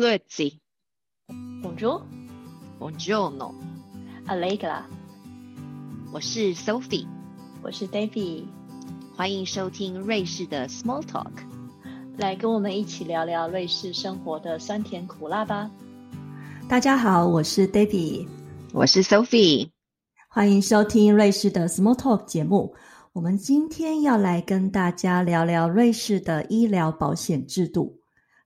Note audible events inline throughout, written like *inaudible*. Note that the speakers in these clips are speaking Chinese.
Grüezi, Bonjour, buongiorno. Allegra，我是 Sophie，我是 Davy，欢迎收听瑞士的 Small Talk。来跟我们一起聊聊瑞士生活的酸甜苦辣吧。大家好，我是 Davy，我是 Sophie。欢迎收听瑞士的 Small Talk 节目。我们今天要来跟大家聊聊瑞士的医疗保险制度。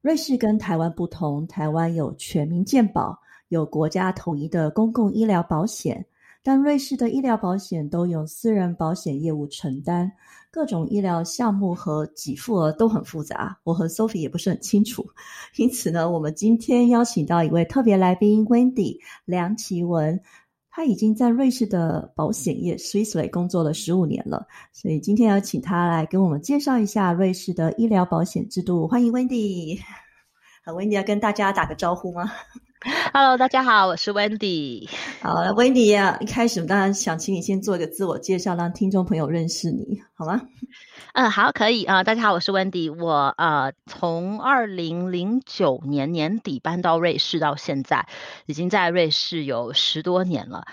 瑞士跟台湾不同，台湾有全民健保，有国家统一的公共医疗保险，但瑞士的医疗保险都由私人保险业务承担，各种医疗项目和给付额都很复杂，我和 Sophie 也不是很清楚。因此呢，我们今天邀请到一位特别来宾 Wendy 梁奇文。他已经在瑞士的保险业 Swissly 工作了十五年了，所以今天要请他来跟我们介绍一下瑞士的医疗保险制度。欢迎 Wendy，*laughs* 好，Wendy 要跟大家打个招呼吗 *laughs* Hello，大家好，我是 Wendy。好，Wendy 呀，一开始我当然想请你先做一个自我介绍，让听众朋友认识你，好吗？嗯，好，可以啊。大家好，我是 Wendy。我呃，从二零零九年年底搬到瑞士到现在，已经在瑞士有十多年了。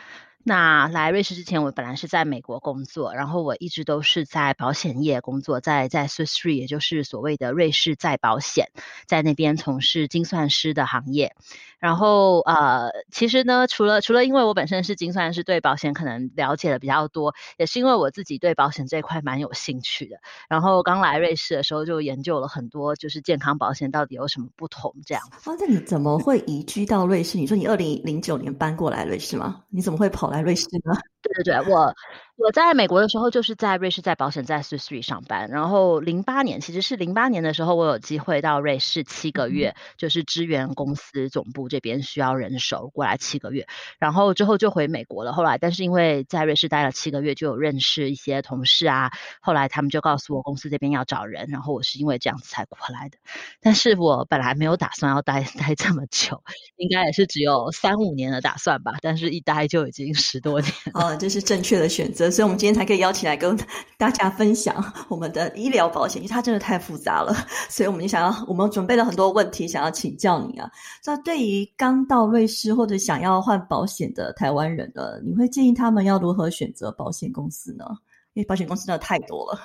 那来瑞士之前，我本来是在美国工作，然后我一直都是在保险业工作，在在 Swiss Re，也就是所谓的瑞士再保险，在那边从事精算师的行业。然后呃，其实呢，除了除了因为我本身是精算师，对保险可能了解的比较多，也是因为我自己对保险这一块蛮有兴趣的。然后刚来瑞士的时候，就研究了很多，就是健康保险到底有什么不同这样。哦，那你怎么会移居到瑞士？你说你二零零九年搬过来瑞士吗？你怎么会跑来瑞士呢？对对对，我我在美国的时候就是在瑞士在保险在 Swiss Re 上班，然后零八年其实是零八年的时候，我有机会到瑞士七个月，就是支援公司总部这边需要人手过来七个月，然后之后就回美国了。后来但是因为在瑞士待了七个月，就有认识一些同事啊，后来他们就告诉我公司这边要找人，然后我是因为这样子才过来的。但是我本来没有打算要待待这么久，应该也是只有三五年的打算吧，但是一待就已经十多年。哦，这是正确的选择，所以我们今天才可以邀请来跟大家分享我们的医疗保险，因为它真的太复杂了，所以我们就想要，我们准备了很多问题想要请教你啊。那对于刚到瑞士或者想要换保险的台湾人呢，你会建议他们要如何选择保险公司呢？因为保险公司真的太多了。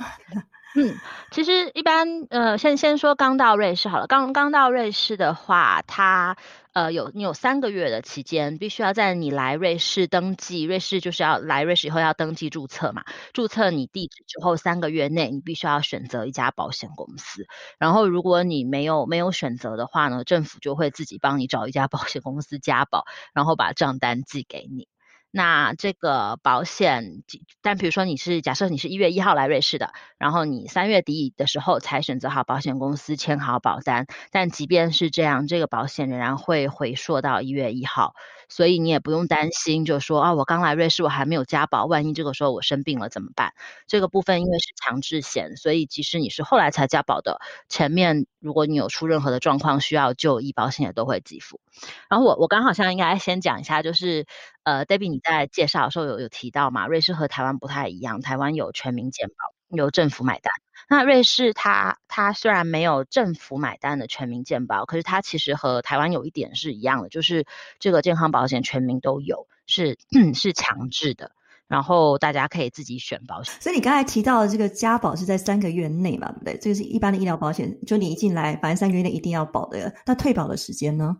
嗯，其实一般呃，先先说刚到瑞士好了。刚刚到瑞士的话，它呃有你有三个月的期间，必须要在你来瑞士登记，瑞士就是要来瑞士以后要登记注册嘛。注册你地址之后三个月内，你必须要选择一家保险公司。然后如果你没有没有选择的话呢，政府就会自己帮你找一家保险公司加保，然后把账单寄给你。那这个保险，但比如说你是假设你是一月一号来瑞士的，然后你三月底的时候才选择好保险公司签好保单，但即便是这样，这个保险仍然会回溯到一月一号，所以你也不用担心，就说啊，我刚来瑞士，我还没有加保，万一这个时候我生病了怎么办？这个部分因为是强制险，所以即使你是后来才加保的，前面如果你有出任何的状况需要就医，保险也都会给付。然后我我刚好像应该先讲一下，就是呃，Debbie 你在介绍的时候有有提到嘛，瑞士和台湾不太一样，台湾有全民健保，由政府买单。那瑞士它它虽然没有政府买单的全民健保，可是它其实和台湾有一点是一样的，就是这个健康保险全民都有，是 *clears throat* 是强制的，然后大家可以自己选保险。所以你刚才提到的这个加保是在三个月内嘛，对不对？这个是一般的医疗保险，就你一进来，反正三个月内一定要保的。那退保的时间呢？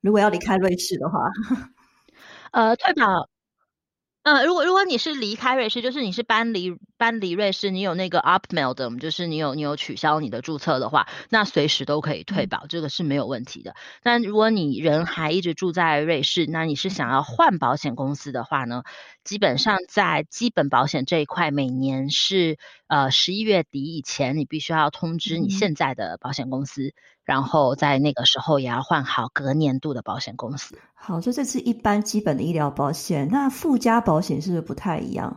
如果要离开瑞士的话，*laughs* 呃，退保，呃，如果如果你是离开瑞士，就是你是搬离搬离瑞士，你有那个 upmeld，就是你有你有取消你的注册的话，那随时都可以退保，这个是没有问题的。但如果你人还一直住在瑞士，那你是想要换保险公司的话呢？基本上在基本保险这一块，每年是呃十一月底以前，你必须要通知你现在的保险公司。然后在那个时候也要换好隔年度的保险公司。好，所以这是一般基本的医疗保险。那附加保险是不是不太一样？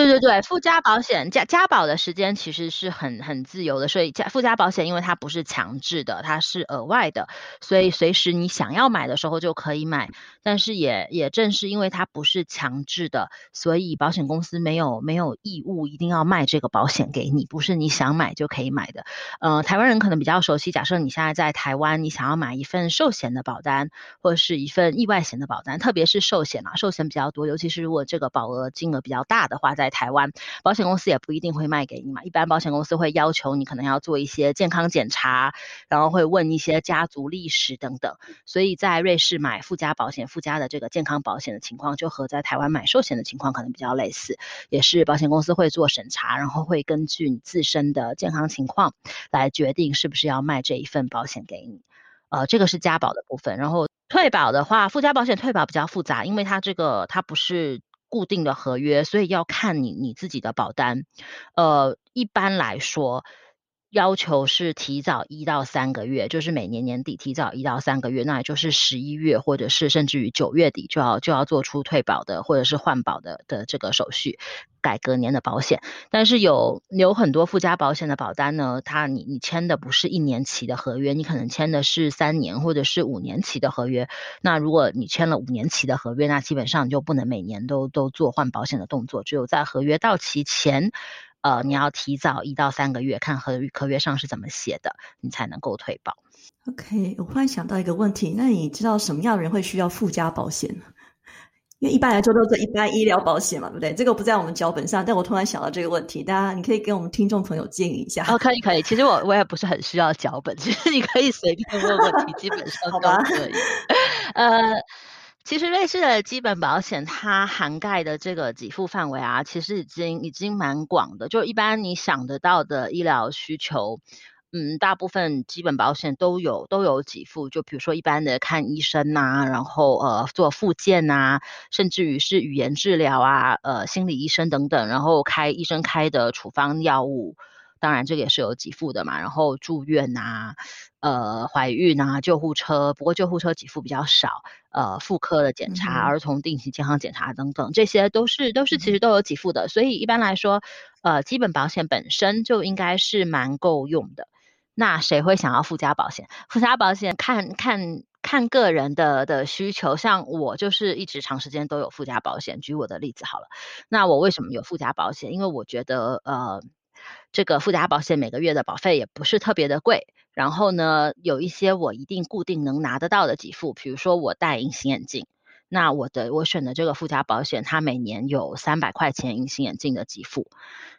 对对对，附加保险加加保的时间其实是很很自由的，所以加附加保险因为它不是强制的，它是额外的，所以随时你想要买的时候就可以买。但是也也正是因为它不是强制的，所以保险公司没有没有义务一定要卖这个保险给你，不是你想买就可以买的。呃，台湾人可能比较熟悉，假设你现在在台湾，你想要买一份寿险的保单或者是一份意外险的保单，特别是寿险啊，寿险比较多，尤其是如果这个保额金额比较大的话，在台湾保险公司也不一定会卖给你嘛。一般保险公司会要求你可能要做一些健康检查，然后会问一些家族历史等等。所以在瑞士买附加保险，附加的这个健康保险的情况，就和在台湾买寿险的情况可能比较类似，也是保险公司会做审查，然后会根据你自身的健康情况来决定是不是要卖这一份保险给你。呃，这个是加保的部分，然后退保的话，附加保险退保比较复杂，因为它这个它不是。固定的合约，所以要看你你自己的保单。呃，一般来说，要求是提早一到三个月，就是每年年底提早一到三个月，那也就是十一月或者是甚至于九月底就要就要做出退保的或者是换保的的这个手续。改隔年的保险，但是有有很多附加保险的保单呢，它你你签的不是一年期的合约，你可能签的是三年或者是五年期的合约。那如果你签了五年期的合约，那基本上就不能每年都都做换保险的动作，只有在合约到期前，呃，你要提早一到三个月看合合约上是怎么写的，你才能够退保。OK，我忽然想到一个问题，那你知道什么样的人会需要附加保险呢？因为一般来说都是一般医疗保险嘛，对不对？这个不在我们脚本上，但我突然想到这个问题，大家你可以给我们听众朋友建议一下。哦，可以可以，其实我我也不是很需要脚本，其实你可以随便问问题，基本上 *laughs* 都可以。呃，其实瑞士的基本保险它涵盖的这个给付范围啊，其实已经已经蛮广的，就一般你想得到的医疗需求。嗯，大部分基本保险都有都有给付，就比如说一般的看医生呐，然后呃做复健呐，甚至于是语言治疗啊，呃心理医生等等，然后开医生开的处方药物，当然这个也是有给付的嘛。然后住院呐，呃怀孕呐，救护车，不过救护车给付比较少，呃妇科的检查、儿童定期健康检查等等，这些都是都是其实都有给付的。所以一般来说，呃基本保险本身就应该是蛮够用的。那谁会想要附加保险？附加保险看看看个人的的需求，像我就是一直长时间都有附加保险。举我的例子好了，那我为什么有附加保险？因为我觉得呃，这个附加保险每个月的保费也不是特别的贵，然后呢，有一些我一定固定能拿得到的给付，比如说我戴隐形眼镜。那我的我选的这个附加保险，它每年有三百块钱隐形眼镜的给付，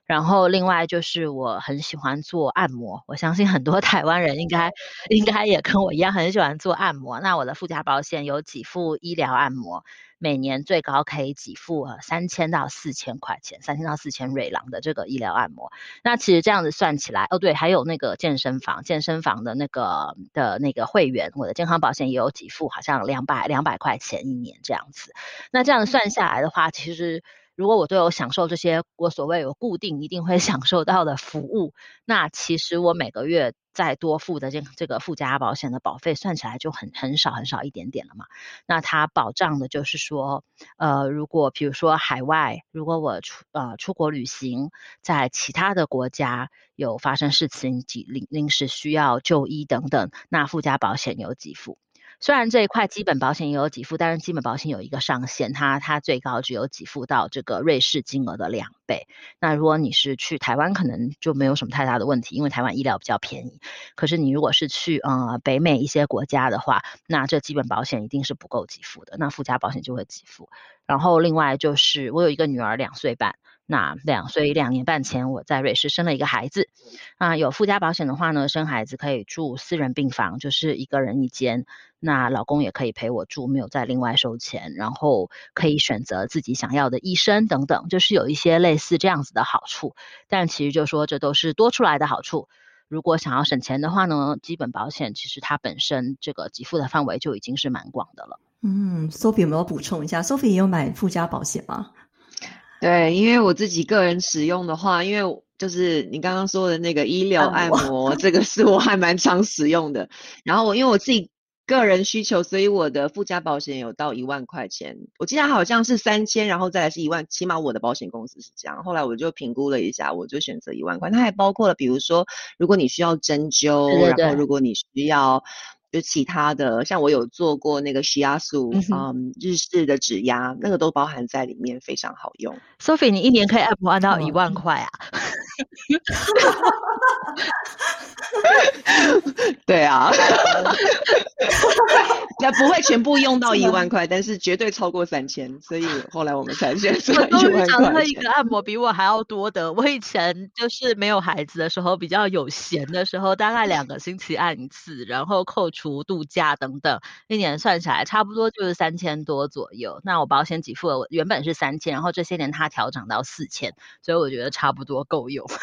然后另外就是我很喜欢做按摩，我相信很多台湾人应该应该也跟我一样很喜欢做按摩。那我的附加保险有给付医疗按摩。每年最高可以给付三千到四千块钱，三千到四千瑞郎的这个医疗按摩。那其实这样子算起来，哦对，还有那个健身房，健身房的那个的那个会员，我的健康保险也有给付，好像两百两百块钱一年这样子。那这样算下来的话，其实。如果我都有享受这些我所谓有固定一定会 *laughs* 享受到的服务，那其实我每个月再多付的这这个附加保险的保费算起来就很很少很少一点点了嘛。那它保障的就是说，呃，如果比如说海外，如果我出呃出国旅行，在其他的国家有发生事情，临临时需要就医等等，那附加保险有几付。虽然这一块基本保险也有给付，但是基本保险有一个上限，它它最高只有给付到这个瑞士金额的两倍。那如果你是去台湾，可能就没有什么太大的问题，因为台湾医疗比较便宜。可是你如果是去呃北美一些国家的话，那这基本保险一定是不够给付的，那附加保险就会给付。然后另外就是我有一个女儿两岁半。那两岁两年半前，我在瑞士生了一个孩子。啊，有附加保险的话呢，生孩子可以住私人病房，就是一个人一间。那老公也可以陪我住，没有再另外收钱。然后可以选择自己想要的医生等等，就是有一些类似这样子的好处。但其实就说这都是多出来的好处。如果想要省钱的话呢，基本保险其实它本身这个给付的范围就已经是蛮广的了。嗯，Sophie 有没有补充一下？Sophie 也有买附加保险吗？对，因为我自己个人使用的话，因为就是你刚刚说的那个医疗按摩，这个是我还蛮常使用的。然后我因为我自己。个人需求，所以我的附加保险有到一万块钱。我记得好像是三千，然后再来是一万，起码我的保险公司是这样。后来我就评估了一下，我就选择一万块。它还包括了，比如说，如果你需要针灸，然后如果你需要。就其他的，像我有做过那个洗压素，嗯，日式的指压，那个都包含在里面，非常好用。Sophie，你一年可以按摩按到一万块啊？*laughs* 对啊，*laughs* 那不会全部用到一万块，但是绝对超过三千，所以后来我们才选择一万块。找到一个按摩比我还要多的，我以前就是没有孩子的时候，比较有闲的时候，大概两个星期按一次，然后扣除度假等等，一年算起来差不多就是三千多左右。那我保险给付了，原本是三千，然后这些年它调整到四千，所以我觉得差不多够用。*laughs*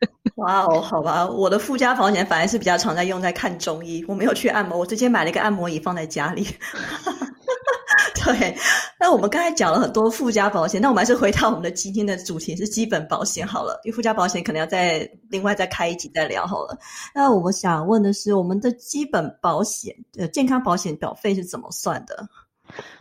*laughs* 哇哦，好吧，我的附加保险反而是比较常在用在看中医，我没有去按摩，我直接买了一个按摩椅放在家里。*laughs* 对，那我们刚才讲了很多附加保险，那我们还是回到我们的今天的主题是基本保险好了，因为附加保险可能要再另外再开一集再聊好了。那我们想问的是，我们的基本保险呃健康保险保费是怎么算的？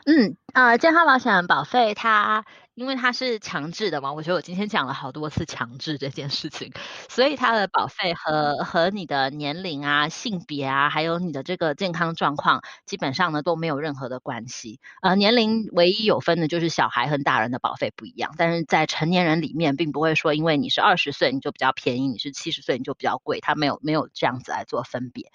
嗯啊，健康保险保费它。因为它是强制的嘛，我觉得我今天讲了好多次强制这件事情，所以它的保费和和你的年龄啊、性别啊，还有你的这个健康状况，基本上呢都没有任何的关系。呃，年龄唯一有分的就是小孩和大人的保费不一样，但是在成年人里面，并不会说因为你是二十岁你就比较便宜，你是七十岁你就比较贵，它没有没有这样子来做分别。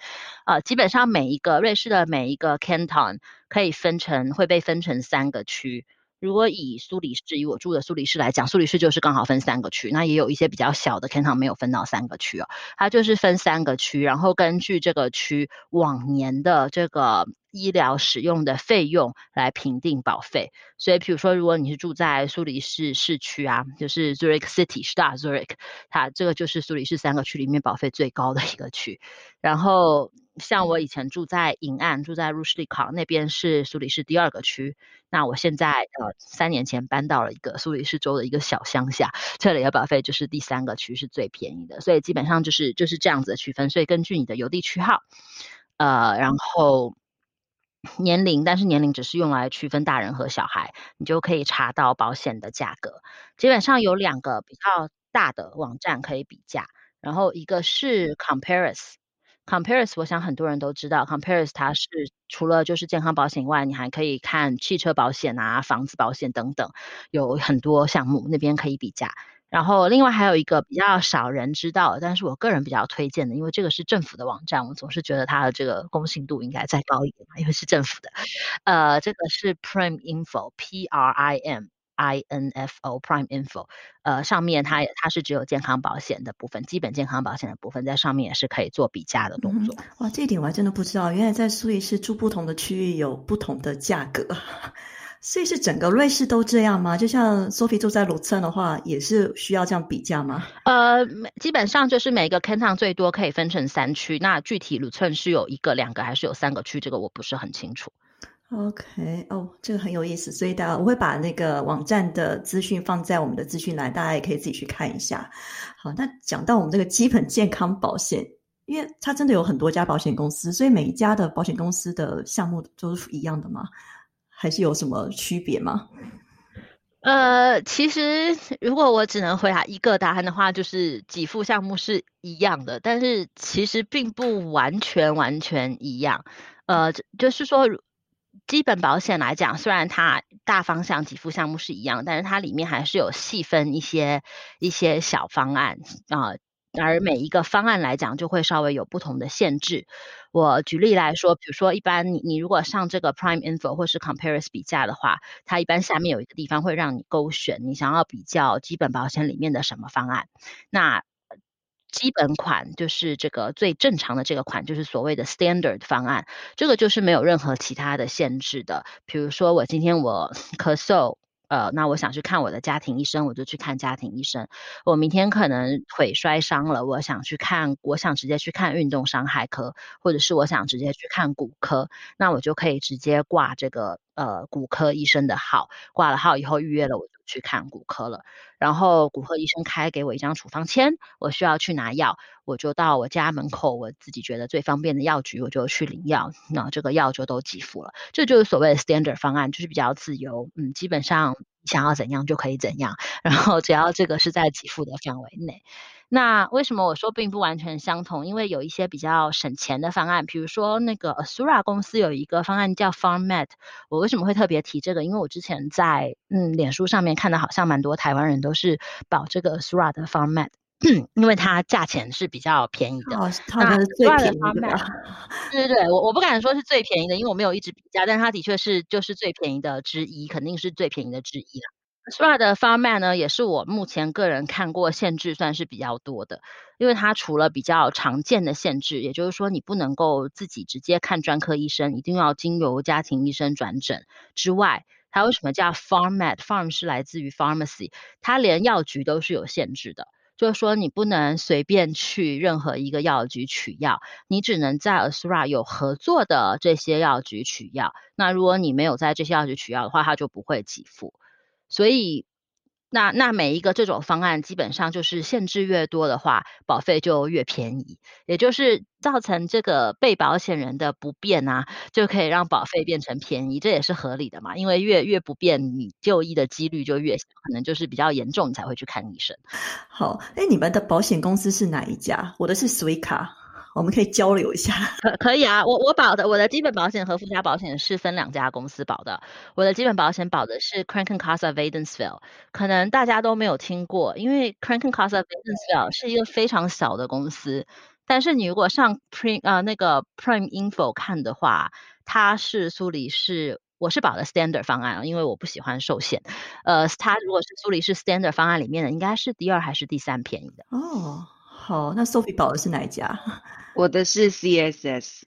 呃，基本上每一个瑞士的每一个 canton 可以分成会被分成三个区。如果以苏黎世，以我住的苏黎世来讲，苏黎世就是刚好分三个区，那也有一些比较小的 canton 没有分到三个区哦，它就是分三个区，然后根据这个区往年的这个医疗使用的费用来评定保费。所以，比如说，如果你是住在苏黎世市区啊，就是 Zurich City Star Zurich，它这个就是苏黎世三个区里面保费最高的一个区，然后。像我以前住在银岸，住在 r u s h l i k a 那边是苏黎世第二个区。那我现在呃三年前搬到了一个苏黎世州的一个小乡下，这里的保费就是第三个区是最便宜的。所以基本上就是就是这样子的区分。所以根据你的邮递区号，呃，然后年龄，但是年龄只是用来区分大人和小孩，你就可以查到保险的价格。基本上有两个比较大的网站可以比价，然后一个是 Comparis。Comparis，我想很多人都知道，Comparis 它是除了就是健康保险以外，你还可以看汽车保险啊、房子保险等等，有很多项目那边可以比价。然后另外还有一个比较少人知道，但是我个人比较推荐的，因为这个是政府的网站，我总是觉得它的这个公信度应该再高一点嘛，因为是政府的。呃，这个是 Prime Info，P R I M。I N F O Prime Info，呃，上面它它是只有健康保险的部分，基本健康保险的部分在上面也是可以做比价的动作。哇，这一点我还真的不知道，原来在苏黎世住不同的区域有不同的价格，所以是整个瑞士都这样吗？就像 Sophie 住在鲁村的话，也是需要这样比价吗？呃，基本上就是每个 canton 最多可以分成三区，那具体鲁村是有一个、两个还是有三个区，这个我不是很清楚。OK，哦，这个很有意思，所以大家我会把那个网站的资讯放在我们的资讯栏，大家也可以自己去看一下。好，那讲到我们这个基本健康保险，因为它真的有很多家保险公司，所以每一家的保险公司的项目都是一样的吗？还是有什么区别吗？呃，其实如果我只能回答一个答案的话，就是给付项目是一样的，但是其实并不完全完全一样。呃，就是说。基本保险来讲，虽然它大方向给付项目是一样，但是它里面还是有细分一些一些小方案啊。而每一个方案来讲，就会稍微有不同的限制。我举例来说，比如说，一般你你如果上这个 Prime Info 或是 Comparis 比价的话，它一般下面有一个地方会让你勾选你想要比较基本保险里面的什么方案。那基本款就是这个最正常的这个款，就是所谓的 standard 方案，这个就是没有任何其他的限制的。比如说我今天我咳嗽，呃，那我想去看我的家庭医生，我就去看家庭医生。我明天可能腿摔伤了，我想去看，我想直接去看运动伤害科，或者是我想直接去看骨科，那我就可以直接挂这个呃骨科医生的号，挂了号以后预约了，我就去看骨科了。然后骨科医生开给我一张处方签，我需要去拿药，我就到我家门口我自己觉得最方便的药局，我就去领药，那这个药就都给付了。这就是所谓的 standard 方案，就是比较自由，嗯，基本上想要怎样就可以怎样，然后只要这个是在给付的范围内。那为什么我说并不完全相同？因为有一些比较省钱的方案，比如说那个 Asura 公司有一个方案叫 FarmMed。我为什么会特别提这个？因为我之前在嗯脸书上面看到，好像蛮多台湾人都是保这个 Asura 的 FarmMed，因为它价钱是比较便宜的。哦，它是最便宜的。对对对，我我不敢说是最便宜的，因为我没有一直比价，但它的确是就是最便宜的之一，肯定是最便宜的之一了。s r a 的 Farman 呢，也是我目前个人看过限制算是比较多的，因为它除了比较常见的限制，也就是说你不能够自己直接看专科医生，一定要经由家庭医生转诊之外，它为什么叫 Farmat？Farm 是来自于 Pharmacy，它连药局都是有限制的，就是说你不能随便去任何一个药局取药，你只能在 Asura 有合作的这些药局取药。那如果你没有在这些药局取药的话，它就不会给付。所以，那那每一个这种方案，基本上就是限制越多的话，保费就越便宜，也就是造成这个被保险人的不便啊，就可以让保费变成便宜，这也是合理的嘛。因为越越不便，你就医的几率就越小，可能就是比较严重，你才会去看医生。好，哎，你们的保险公司是哪一家？我的是 s w i c a 我们可以交流一下，*laughs* 可可以啊。我我保的我的基本保险和附加保险是分两家公司保的。我的基本保险保的是 Cranken Casa Vadensville，可能大家都没有听过，因为 Cranken Casa Vadensville 是一个非常小的公司。但是你如果上 Prime 呃那个 Prime Info 看的话，它是苏黎世，我是保的 Standard 方案，因为我不喜欢寿险。呃，它如果是苏黎世 Standard 方案里面的，应该是第二还是第三便宜的哦。好，那 Sophie 保的是哪一家？*laughs* 我的是 CSS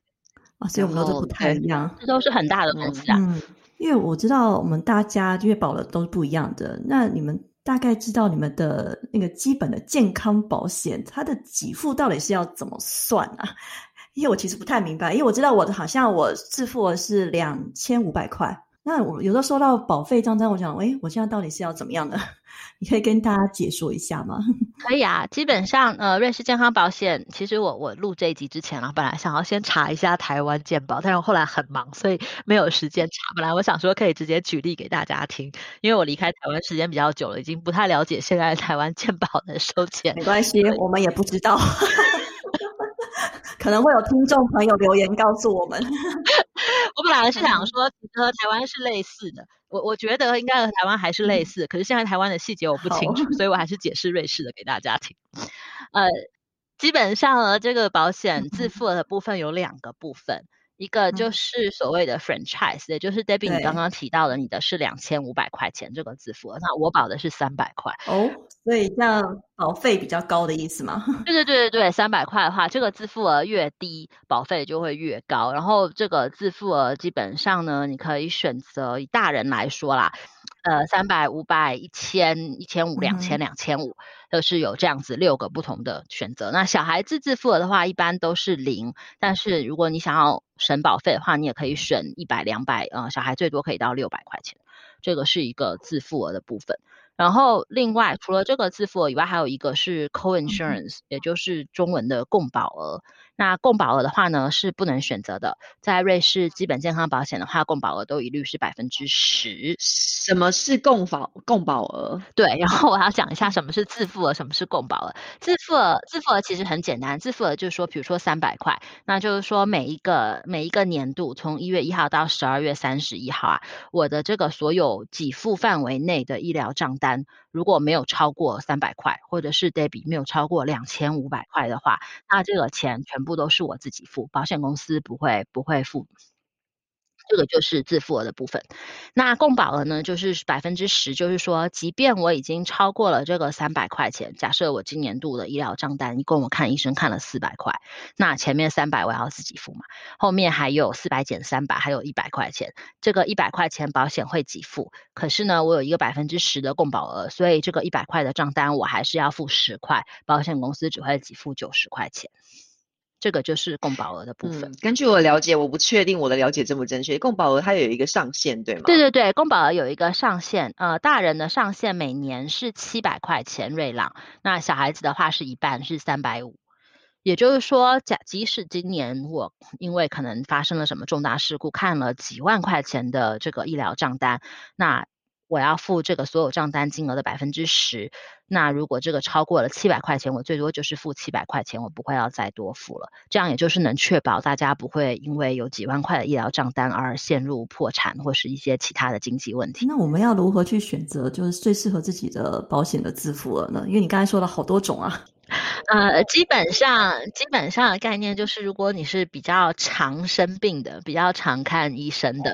啊，所以我们都不太一样，这都是很大的公司啊。嗯，因为我知道我们大家因为保的都是不一样的，那你们大概知道你们的那个基本的健康保险，它的给付到底是要怎么算啊？*laughs* 因为我其实不太明白，因为我知道我的好像我自付的是两千五百块。那我有的收到保费账单，我想，哎，我现在到底是要怎么样的？你可以跟大家解说一下吗？*laughs* 可以啊，基本上，呃，瑞士健康保险，其实我我录这一集之前啊，本来想要先查一下台湾健保，但是我后来很忙，所以没有时间查。本来我想说可以直接举例给大家听，因为我离开台湾时间比较久了，已经不太了解现在台湾健保的收钱。没关系，我们也不知道 *laughs* *laughs* 可能会有听众朋友留言告诉我们。我本来是想说，其实和台湾是类似的，我我觉得应该和台湾还是类似，可是现在台湾的细节我不清楚，所以我还是解释瑞士的给大家听。呃，基本上呢，这个保险自付的部分有两个部分。一个就是所谓的 franchise，也就是 Debbie 你刚刚提到的，你的是两千五百块钱这个自付，那我保的是三百块哦，所以这样保费比较高的意思吗？*laughs* 对对对对对，三百块的话，这个自付额越低，保费就会越高。然后这个自付额基本上呢，你可以选择以大人来说啦。呃，三百、五百、一千、一千五、两千、两千五，都是有这样子六个不同的选择。那小孩子自付额的话，一般都是零。但是如果你想要省保费的话，你也可以省一百、两百，呃，小孩最多可以到六百块钱。这个是一个自付额的部分。然后另外，除了这个自付额以外，还有一个是 co-insurance，也就是中文的共保额。那共保额的话呢，是不能选择的。在瑞士基本健康保险的话，共保额都一律是百分之十。什么是共保共保额？对，然后我要讲一下什么是自付额，什么是共保额。自付额自付额其实很简单，自付额就是说，比如说三百块，那就是说每一个每一个年度，从一月一号到十二月三十一号啊，我的这个所有给付范围内的医疗账单。如果没有超过三百块，或者是 Debbie 没有超过两千五百块的话，那这个钱全部都是我自己付，保险公司不会不会付。这个就是自付额的部分，那共保额呢，就是百分之十，就是说，即便我已经超过了这个三百块钱，假设我今年度的医疗账单一共我看医生看了四百块，那前面三百我要自己付嘛，后面还有四百减三百，还有一百块钱，这个一百块钱保险会给付，可是呢，我有一个百分之十的共保额，所以这个一百块的账单我还是要付十块，保险公司只会给付九十块钱。这个就是共保额的部分。嗯，根据我了解，我不确定我的了解正不正确。共保额它有一个上限，对吗？对对对，共保额有一个上限，呃，大人的上限每年是七百块钱瑞朗，那小孩子的话是一半，是三百五。也就是说，假即使今年我因为可能发生了什么重大事故，看了几万块钱的这个医疗账单，那我要付这个所有账单金额的百分之十。那如果这个超过了七百块钱，我最多就是付七百块钱，我不会要再多付了。这样也就是能确保大家不会因为有几万块的医疗账单而陷入破产或是一些其他的经济问题。那我们要如何去选择就是最适合自己的保险的自付额呢？因为你刚才说了好多种啊。*laughs* 呃，基本上基本上的概念就是，如果你是比较常生病的，比较常看医生的，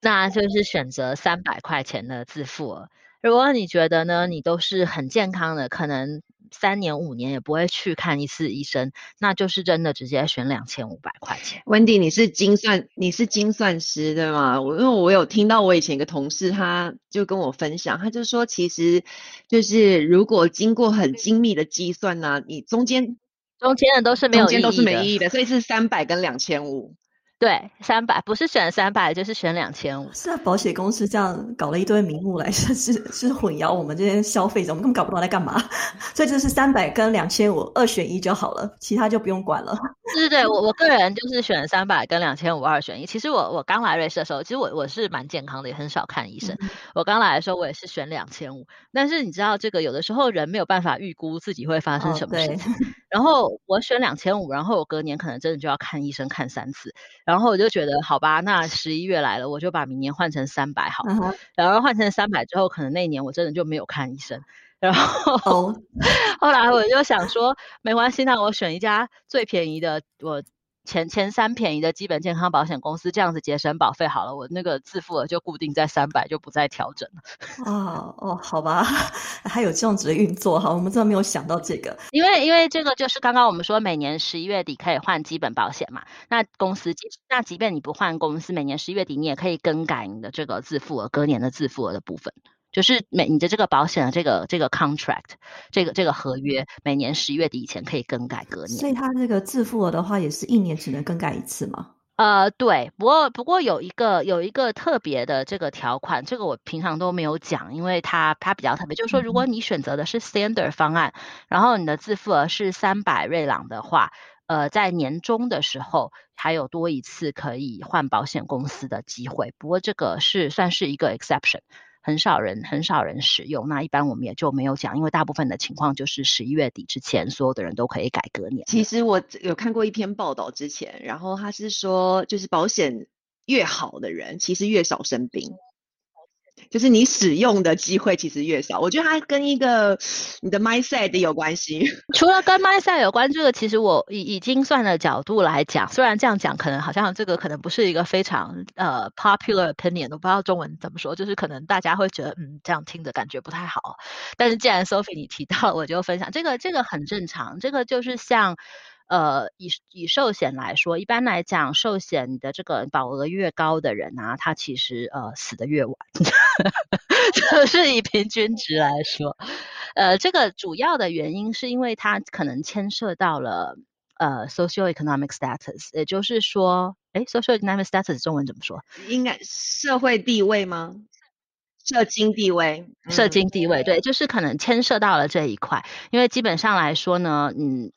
那就是选择三百块钱的自付额。如果你觉得呢，你都是很健康的，可能。三年五年也不会去看一次医生，那就是真的直接选两千五百块钱。Wendy，你是精算，你是精算师对吗？我因为我有听到我以前一个同事，他就跟我分享，他就说，其实就是如果经过很精密的计算呢，你中间中间的都是没有，中间都是没意义的，所以是三百跟两千五。对，三百不是选三百就是选两千五。是啊，保险公司这样搞了一堆名目来，*laughs* 是是混淆我们这些消费者，我们根本搞不懂在干嘛。*laughs* 所以就是三百跟两千五二选一就好了，其他就不用管了。*laughs* 对对对，我我个人就是选三百跟两千五二选一。其实我我刚来瑞士的时候，其实我我是蛮健康的，也很少看医生。我刚来的时候，我也是选两千五。但是你知道这个有的时候人没有办法预估自己会发生什么事情。然后我选两千五，然后我隔年可能真的就要看医生看三次。然后我就觉得好吧，那十一月来了，我就把明年换成三百好。然后换成三百之后，可能那一年我真的就没有看医生。然后 *laughs* 后来我就想说，没关系，那我选一家最便宜的，我。前前三便宜的基本健康保险公司这样子节省保费好了，我那个自付额就固定在三百，就不再调整了。*laughs* 哦哦，好吧，*laughs* 还有这样子的运作哈，我们真的没有想到这个。因为因为这个就是刚刚我们说每年十一月底可以换基本保险嘛，那公司那即便你不换公司，每年十一月底你也可以更改你的这个自付额，隔年的自付额的部分。就是每你的这个保险的这个这个 contract，这个这个合约，每年十一月底以前可以更改，隔年。所以它这个自付额的话，也是一年只能更改一次吗？呃，对。不过不过有一个有一个特别的这个条款，这个我平常都没有讲，因为它它比较特别，就是说如果你选择的是 standard 方案，然后你的自付额是三百瑞郎的话，呃，在年终的时候还有多一次可以换保险公司的机会。不过这个是算是一个 exception。很少人很少人使用，那一般我们也就没有讲，因为大部分的情况就是十一月底之前，所有的人都可以改隔年。其实我有看过一篇报道，之前，然后他是说，就是保险越好的人，其实越少生病。就是你使用的机会其实越少，我觉得它跟一个你的 mindset 有关系。*laughs* 除了跟 mindset 有关，这个其实我以以精算的角度来讲，虽然这样讲可能好像这个可能不是一个非常呃 popular opinion，我不知道中文怎么说，就是可能大家会觉得嗯这样听着感觉不太好。但是既然 Sophie 你提到，我就分享这个这个很正常，这个就是像。呃，以以寿险来说，一般来讲，寿险的这个保额越高的人啊，他其实呃死的越晚，*laughs* 就是以平均值来说。呃，这个主要的原因是因为它可能牵涉到了呃 socioeconomic status，也就是说，哎 socioeconomic status 中文怎么说？应该社会地位吗？社经地位，社经地位，对，就是可能牵涉到了这一块。因为基本上来说呢，嗯，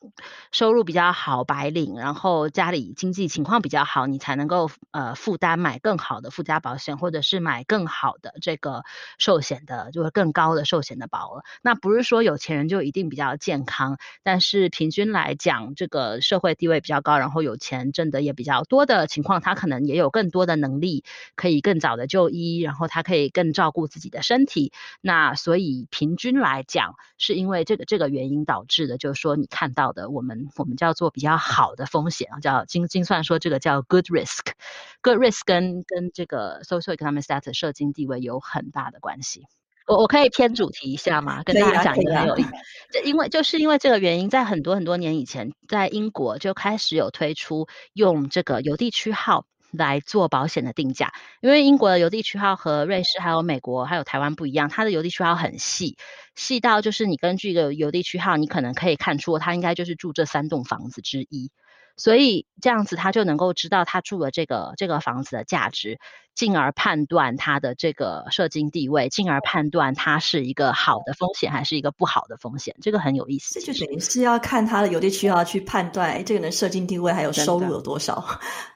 收入比较好，白领，然后家里经济情况比较好，你才能够呃负担买更好的附加保险，或者是买更好的这个寿险的，就是更高的寿险的保额。那不是说有钱人就一定比较健康，但是平均来讲，这个社会地位比较高，然后有钱挣的也比较多的情况，他可能也有更多的能力，可以更早的就医，然后他可以更照顾。自己的身体，那所以平均来讲，是因为这个这个原因导致的，就是说你看到的，我们我们叫做比较好的风险啊，叫精精算说这个叫 good risk，good risk 跟跟这个 social economic status 社经地位有很大的关系。我我可以偏主题一下吗？跟大家讲一个很有意思，就因为就是因为这个原因，在很多很多年以前，在英国就开始有推出用这个邮递区号。来做保险的定价，因为英国的邮递区号和瑞士还有美国还有台湾不一样，它的邮递区号很细，细到就是你根据一个邮递区号，你可能可以看出他应该就是住这三栋房子之一。所以这样子他就能够知道他住的这个这个房子的价值，进而判断他的这个社经地位，进而判断它是一个好的风险还是一个不好的风险，这个很有意思。这就等于是要看他的邮递区要去判断，哎，这个人社经地位还有收入有多少，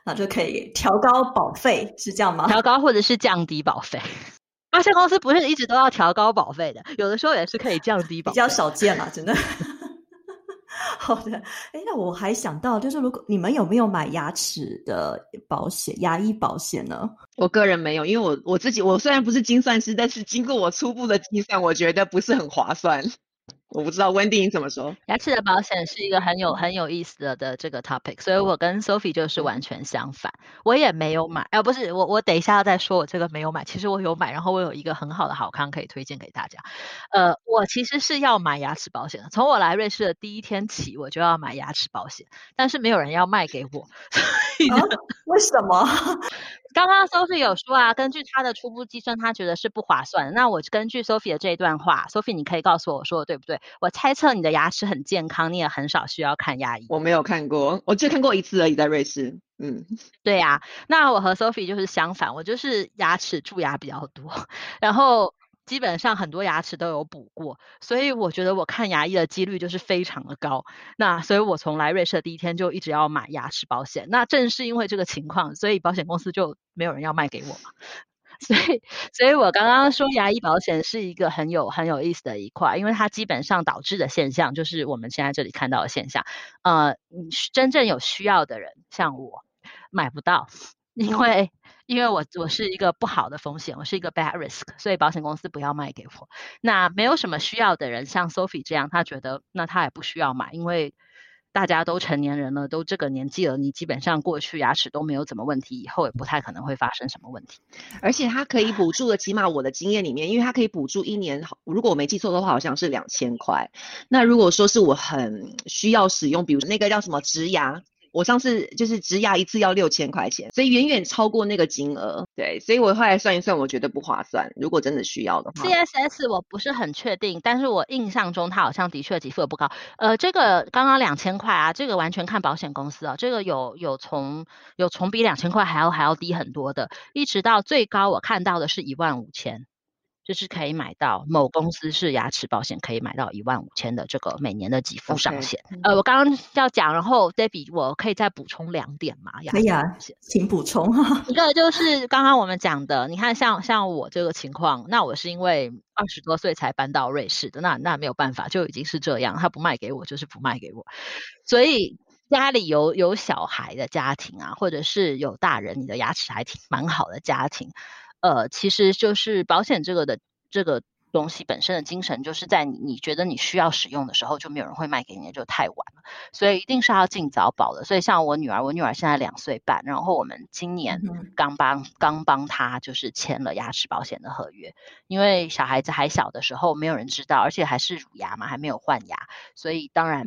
那就可以调高保费，是这样吗？调高或者是降低保费。保险公司不是一直都要调高保费的，有的时候也是可以降低 *laughs* 保费，比较少见啦，真的。好的，哎，那我还想到，就是如果你们有没有买牙齿的保险、牙医保险呢？我个人没有，因为我我自己我虽然不是精算师，但是经过我初步的计算，我觉得不是很划算。我不知道温迪你怎么说？牙齿的保险是一个很有很有意思的的这个 topic，所以我跟 Sophie 就是完全相反。我也没有买，呃，不是我我等一下要再说我这个没有买。其实我有买，然后我有一个很好的好康可以推荐给大家。呃，我其实是要买牙齿保险的，从我来瑞士的第一天起，我就要买牙齿保险，但是没有人要卖给我。*laughs* 为什么？*laughs* 刚刚 Sophie 有说啊，根据他的初步计算，他觉得是不划算。那我根据 Sophie 的这一段话，Sophie 你可以告诉我说对不对？我猜测你的牙齿很健康，你也很少需要看牙医。我没有看过，我只看过一次而已，在瑞士。嗯，*laughs* 对呀。那我和 Sophie 就是相反，我就是牙齿蛀牙比较多，然后。基本上很多牙齿都有补过，所以我觉得我看牙医的几率就是非常的高。那所以我从来瑞士的第一天就一直要买牙齿保险。那正是因为这个情况，所以保险公司就没有人要卖给我嘛。*laughs* 所以，所以我刚刚说牙医保险是一个很有很有意思的一块，因为它基本上导致的现象就是我们现在这里看到的现象。呃，真正有需要的人，像我买不到，因为。因为我我是一个不好的风险，我是一个 bad risk，所以保险公司不要卖给我。那没有什么需要的人，像 Sophie 这样，他觉得那他也不需要买，因为大家都成年人了，都这个年纪了，你基本上过去牙齿都没有怎么问题，以后也不太可能会发生什么问题。而且它可以补助的，起码我的经验里面，因为它可以补助一年，如果我没记错的话，好像是两千块。那如果说是我很需要使用，比如那个叫什么植牙。我上次就是植牙一次要六千块钱，所以远远超过那个金额。对，所以我后来算一算，我觉得不划算。如果真的需要的话，CSS 我不是很确定，但是我印象中它好像的确给付的不高。呃，这个刚刚两千块啊，这个完全看保险公司啊，这个有有从有从比两千块还要还要低很多的，一直到最高我看到的是一万五千。就是可以买到某公司是牙齿保险，可以买到一万五千的这个每年的给付上限。呃，我刚刚要讲，然后 Debbie，我可以再补充两点吗？可以啊，请补充哈。一个就是刚刚我们讲的，你看像像我这个情况，那我是因为二十多岁才搬到瑞士的，那那没有办法，就已经是这样，他不卖给我就是不卖给我。所以家里有有小孩的家庭啊，或者是有大人，你的牙齿还挺蛮好的家庭。呃，其实就是保险这个的这个东西本身的精神，就是在你你觉得你需要使用的时候，就没有人会卖给你，就太晚了。所以一定是要尽早保的。所以像我女儿，我女儿现在两岁半，然后我们今年刚帮刚帮她就是签了牙齿保险的合约，因为小孩子还小的时候，没有人知道，而且还是乳牙嘛，还没有换牙，所以当然。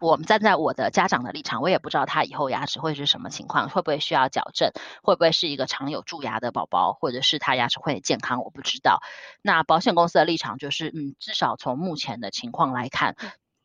我们站在我的家长的立场，我也不知道他以后牙齿会是什么情况，会不会需要矫正，会不会是一个常有蛀牙的宝宝，或者是他牙齿会健康，我不知道。那保险公司的立场就是，嗯，至少从目前的情况来看，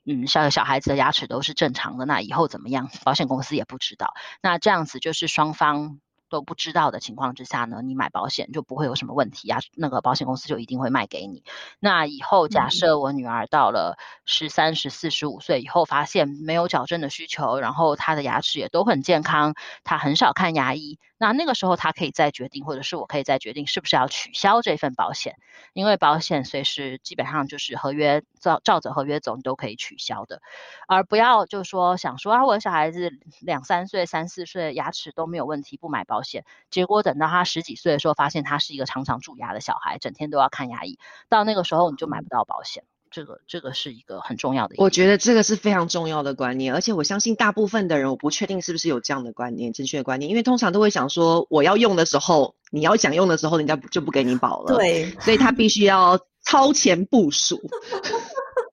嗯，小小孩子的牙齿都是正常的，那以后怎么样，保险公司也不知道。那这样子就是双方。都不知道的情况之下呢，你买保险就不会有什么问题呀，那个保险公司就一定会卖给你。那以后假设我女儿到了十三、十四、十五岁以后，发现没有矫正的需求，然后她的牙齿也都很健康，她很少看牙医。那那个时候，她可以再决定，或者是我可以再决定，是不是要取消这份保险？因为保险随时基本上就是合约照照着合约走，你都可以取消的，而不要就说想说啊，我的小孩子两三岁、三四岁牙齿都没有问题，不买保险，结果等到他十几岁的时候，发现他是一个常常蛀牙的小孩，整天都要看牙医，到那个时候你就买不到保险。这个这个是一个很重要的，我觉得这个是非常重要的观念，而且我相信大部分的人，我不确定是不是有这样的观念，正确的观念，因为通常都会想说，我要用的时候，你要想用的时候，人家就不给你保了，对，所以他必须要超前部署。*laughs*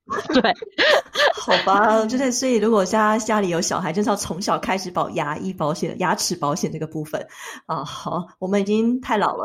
*laughs* 对，*laughs* 好吧，真的，所以如果家家里有小孩，就是要从小开始保牙医保险、牙齿保险这个部分啊。好，我们已经太老了，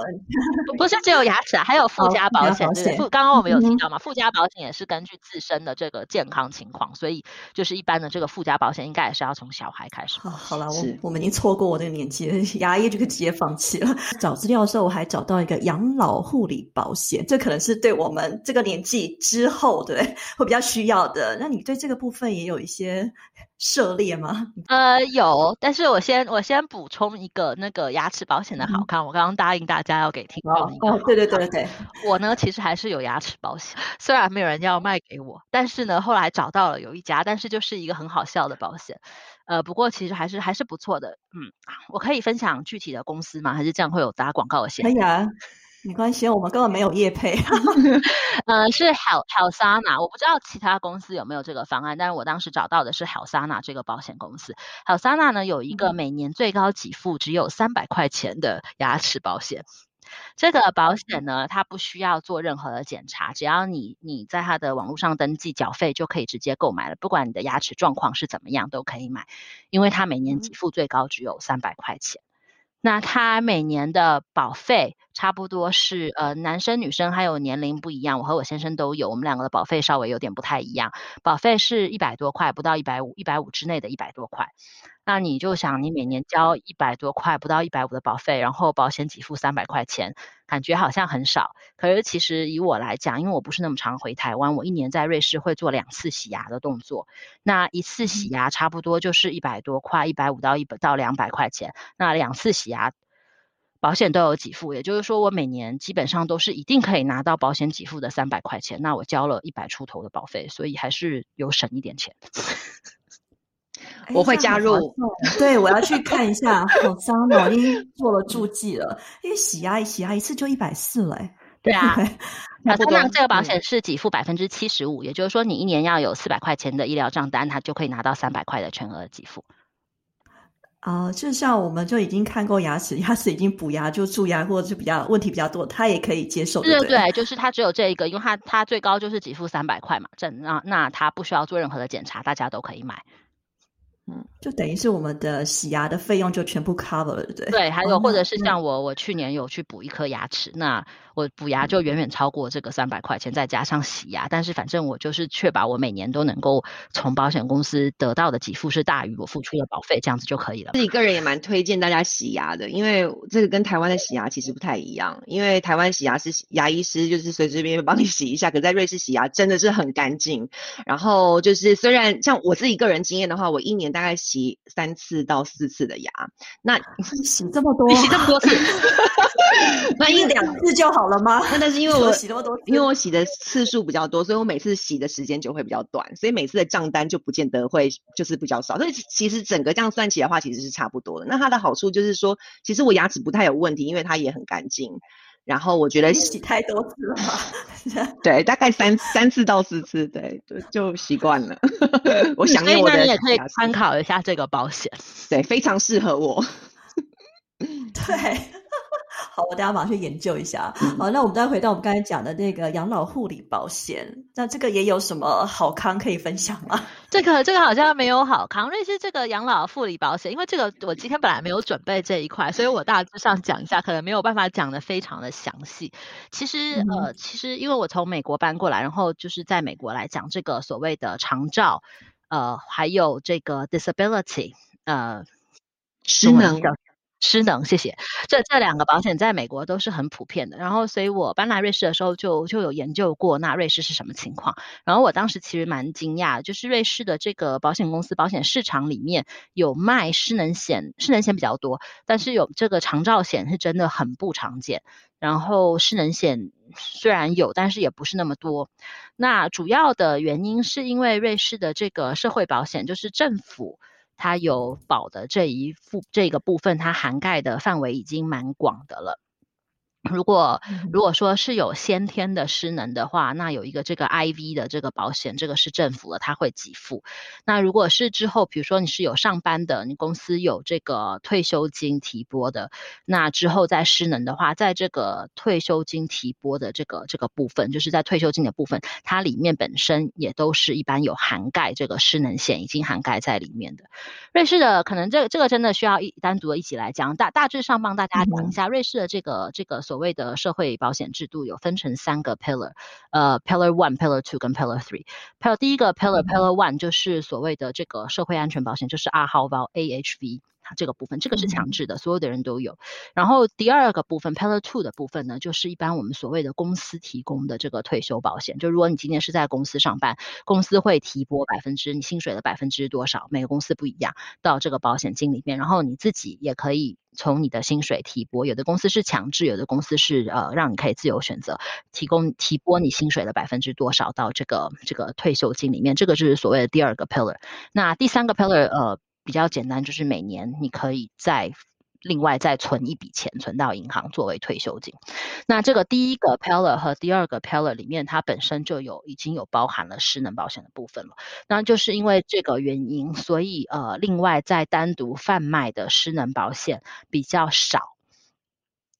不是只有牙齿啊，还有附加保险。对，附刚刚我们有提到嘛，附加保险也是根据自身的这个健康情况，所以就是一般的这个附加保险应该也是要从小孩开始。好了，我我们已经错过我这个年纪，*laughs* 牙医这个直接放弃了。找资料的时候，我还找到一个养老护理保险，这可能是对我们这个年纪之后，对，会比较需要的。那你对这个部分也有一些涉猎吗？呃，有，但是我先我先补充一个那个牙齿保险的好看。我刚刚答应大家要给听众一个，对对对对对。我呢，其实还是有牙齿保险，虽然没有人要卖给我，但是呢，后来找到了有一家，但是就是一个很好笑的保险。呃，不过其实还是还是不错的。嗯，我可以分享具体的公司吗？还是这样会有打广告的嫌疑？可以啊，*laughs* 没关系，我们根本没有业配。*laughs* *laughs* 呃，是 Hel Helsana，我不知道其他公司有没有这个方案，但是我当时找到的是 Helsana 这个保险公司。Helsana 呢有一个每年最高给付只有三百块钱的牙齿保险。这个保险呢，它不需要做任何的检查，只要你你在它的网络上登记缴费，就可以直接购买了。不管你的牙齿状况是怎么样，都可以买，因为它每年给付最高只有三百块钱。那他每年的保费差不多是呃，男生女生还有年龄不一样，我和我先生都有，我们两个的保费稍微有点不太一样，保费是一百多块，不到一百五，一百五之内的一百多块。那你就想，你每年交一百多块，不到一百五的保费，然后保险给付三百块钱，感觉好像很少。可是其实以我来讲，因为我不是那么常回台湾，我一年在瑞士会做两次洗牙的动作，那一次洗牙差不多就是一百多块，一百五到一百到两百块钱。那两次洗牙保险都有给付，也就是说我每年基本上都是一定可以拿到保险给付的三百块钱。那我交了一百出头的保费，所以还是有省一点钱。我会加入，*laughs* 对我要去看一下。好脏哦，已经做了注记了。因为洗牙洗牙一次就一百四了，对啊。*laughs* 那通常，这个保险是给付百分之七十五，也就是说你一年要有四百块钱的医疗账单，它就可以拿到三百块的全额给付。啊，就像我们就已经看过牙齿，*laughs* 牙齿已经补牙就蛀牙，或者是比较问题比较多，他也可以接受。对对对，就是他只有这一个，因为他他最高就是给付三百块嘛，正那那他不需要做任何的检查，大家都可以买。嗯，就等于是我们的洗牙的费用就全部 cover 了，对不对？对，还有或者是像我，我去年有去补一颗牙齿，那我补牙就远远超过这个三百块钱，再加上洗牙，但是反正我就是确保我每年都能够从保险公司得到的给付是大于我付出的保费，这样子就可以了。自己个人也蛮推荐大家洗牙的，因为这个跟台湾的洗牙其实不太一样，因为台湾洗牙是牙医师就是随随便便帮你洗一下，可在瑞士洗牙真的是很干净。然后就是虽然像我自己个人经验的话，我一年大概洗三次到四次的牙，那洗这么多，洗这么多次，*laughs* 那一两次就好了吗？那但是因为我洗那么多，因为我洗的次数比较多，所以我每次洗的时间就会比较短，所以每次的账单就不见得会就是比较少。所以其实整个这样算起来的话，其实是差不多的。那它的好处就是说，其实我牙齿不太有问题，因为它也很干净。然后我觉得洗太多次了嘛，*laughs* 对，大概三三次到四次，对，就就习惯了。*laughs* 我想念我的，你也可以参考一下这个保险，*laughs* 对，非常适合我。对。好，我等下马上去研究一下。好，那我们再回到我们刚才讲的那个养老护理保险，那这个也有什么好康可以分享吗？这个这个好像没有好康。瑞是这个养老护理保险，因为这个我今天本来没有准备这一块，所以我大致上讲一下，可能没有办法讲的非常的详细。其实呃，其实因为我从美国搬过来，然后就是在美国来讲这个所谓的长照，呃，还有这个 disability，呃，失能。失能，谢谢。这这两个保险在美国都是很普遍的。然后，所以我搬来瑞士的时候就就有研究过，那瑞士是什么情况？然后我当时其实蛮惊讶，就是瑞士的这个保险公司保险市场里面有卖失能险，失能险比较多，但是有这个长照险是真的很不常见。然后失能险虽然有，但是也不是那么多。那主要的原因是因为瑞士的这个社会保险就是政府。它有保的这一副这个部分，它涵盖的范围已经蛮广的了。如果如果说是有先天的失能的话，那有一个这个 IV 的这个保险，这个是政府的，它会给付。那如果是之后，比如说你是有上班的，你公司有这个退休金提拨的，那之后再失能的话，在这个退休金提拨的这个这个部分，就是在退休金的部分，它里面本身也都是一般有涵盖这个失能险，已经涵盖在里面的。瑞士的可能这个这个真的需要一单独的一起来讲，大大致上帮大家讲一下瑞士的这个这个所谓的社会保险制度有分成三个 pillar，呃，pillar one、pillar two 跟 pillar three。pillar 第一个 pillar pillar one 就是所谓的这个社会安全保险，就是 R 号包 AHV。它这个部分，这个是强制的，所有的人都有。然后第二个部分，pillar two 的部分呢，就是一般我们所谓的公司提供的这个退休保险。就如果你今天是在公司上班，公司会提拨百分之你薪水的百分之多少，每个公司不一样，到这个保险金里面。然后你自己也可以从你的薪水提拨，有的公司是强制，有的公司是呃让你可以自由选择，提供提拨你薪水的百分之多少到这个这个退休金里面。这个就是所谓的第二个 pillar。那第三个 pillar 呃。比较简单，就是每年你可以再另外再存一笔钱，存到银行作为退休金。那这个第一个 pillar 和第二个 pillar 里面，它本身就有已经有包含了失能保险的部分了。那就是因为这个原因，所以呃，另外再单独贩卖的失能保险比较少。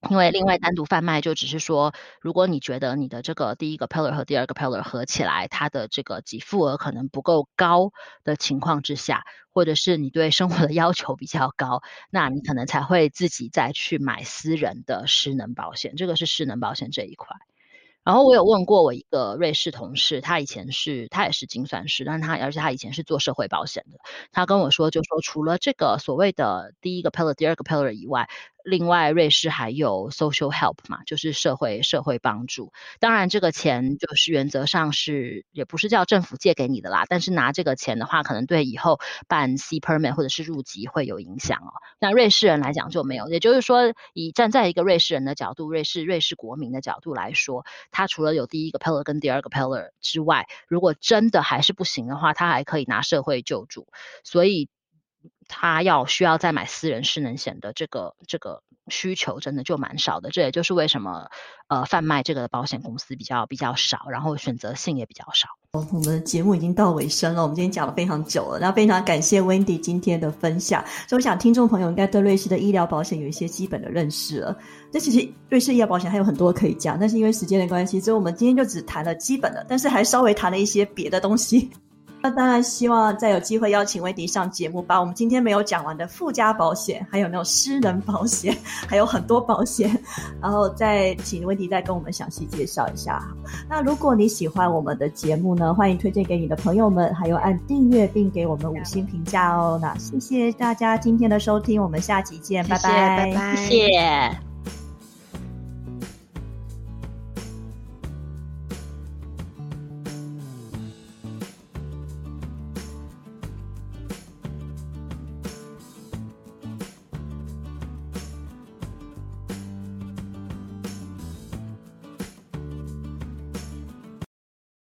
因为另外单独贩卖，就只是说，如果你觉得你的这个第一个 pillar 和第二个 pillar 合起来，它的这个给付额可能不够高的情况之下，或者是你对生活的要求比较高，那你可能才会自己再去买私人的失能保险。这个是失能保险这一块。然后我有问过我一个瑞士同事，他以前是他也是精算师，但他而且他以前是做社会保险的。他跟我说，就说除了这个所谓的第一个 pillar、第二个 pillar 以外。另外，瑞士还有 social help 嘛，就是社会社会帮助。当然，这个钱就是原则上是也不是叫政府借给你的啦。但是拿这个钱的话，可能对以后办 C permit 或者是入籍会有影响哦。那瑞士人来讲就没有。也就是说，以站在一个瑞士人的角度，瑞士瑞士国民的角度来说，他除了有第一个 pillar 跟第二个 pillar 之外，如果真的还是不行的话，他还可以拿社会救助。所以。他要需要再买私人失能险的这个这个需求真的就蛮少的，这也就是为什么呃贩卖这个保险公司比较比较少，然后选择性也比较少。哦我们的节目已经到尾声了，我们今天讲了非常久了，那非常感谢 Wendy 今天的分享。所以我想听众朋友应该对瑞士的医疗保险有一些基本的认识了。这其实瑞士医疗保险还有很多可以讲，但是因为时间的关系，所以我们今天就只谈了基本的，但是还稍微谈了一些别的东西。那当然，希望再有机会邀请威迪上节目，把我们今天没有讲完的附加保险，还有那种私人保险，还有很多保险，然后再请威迪再跟我们详细介绍一下。那如果你喜欢我们的节目呢，欢迎推荐给你的朋友们，还有按订阅并给我们五星评价哦。那谢谢大家今天的收听，我们下期见，拜拜，拜拜，谢谢。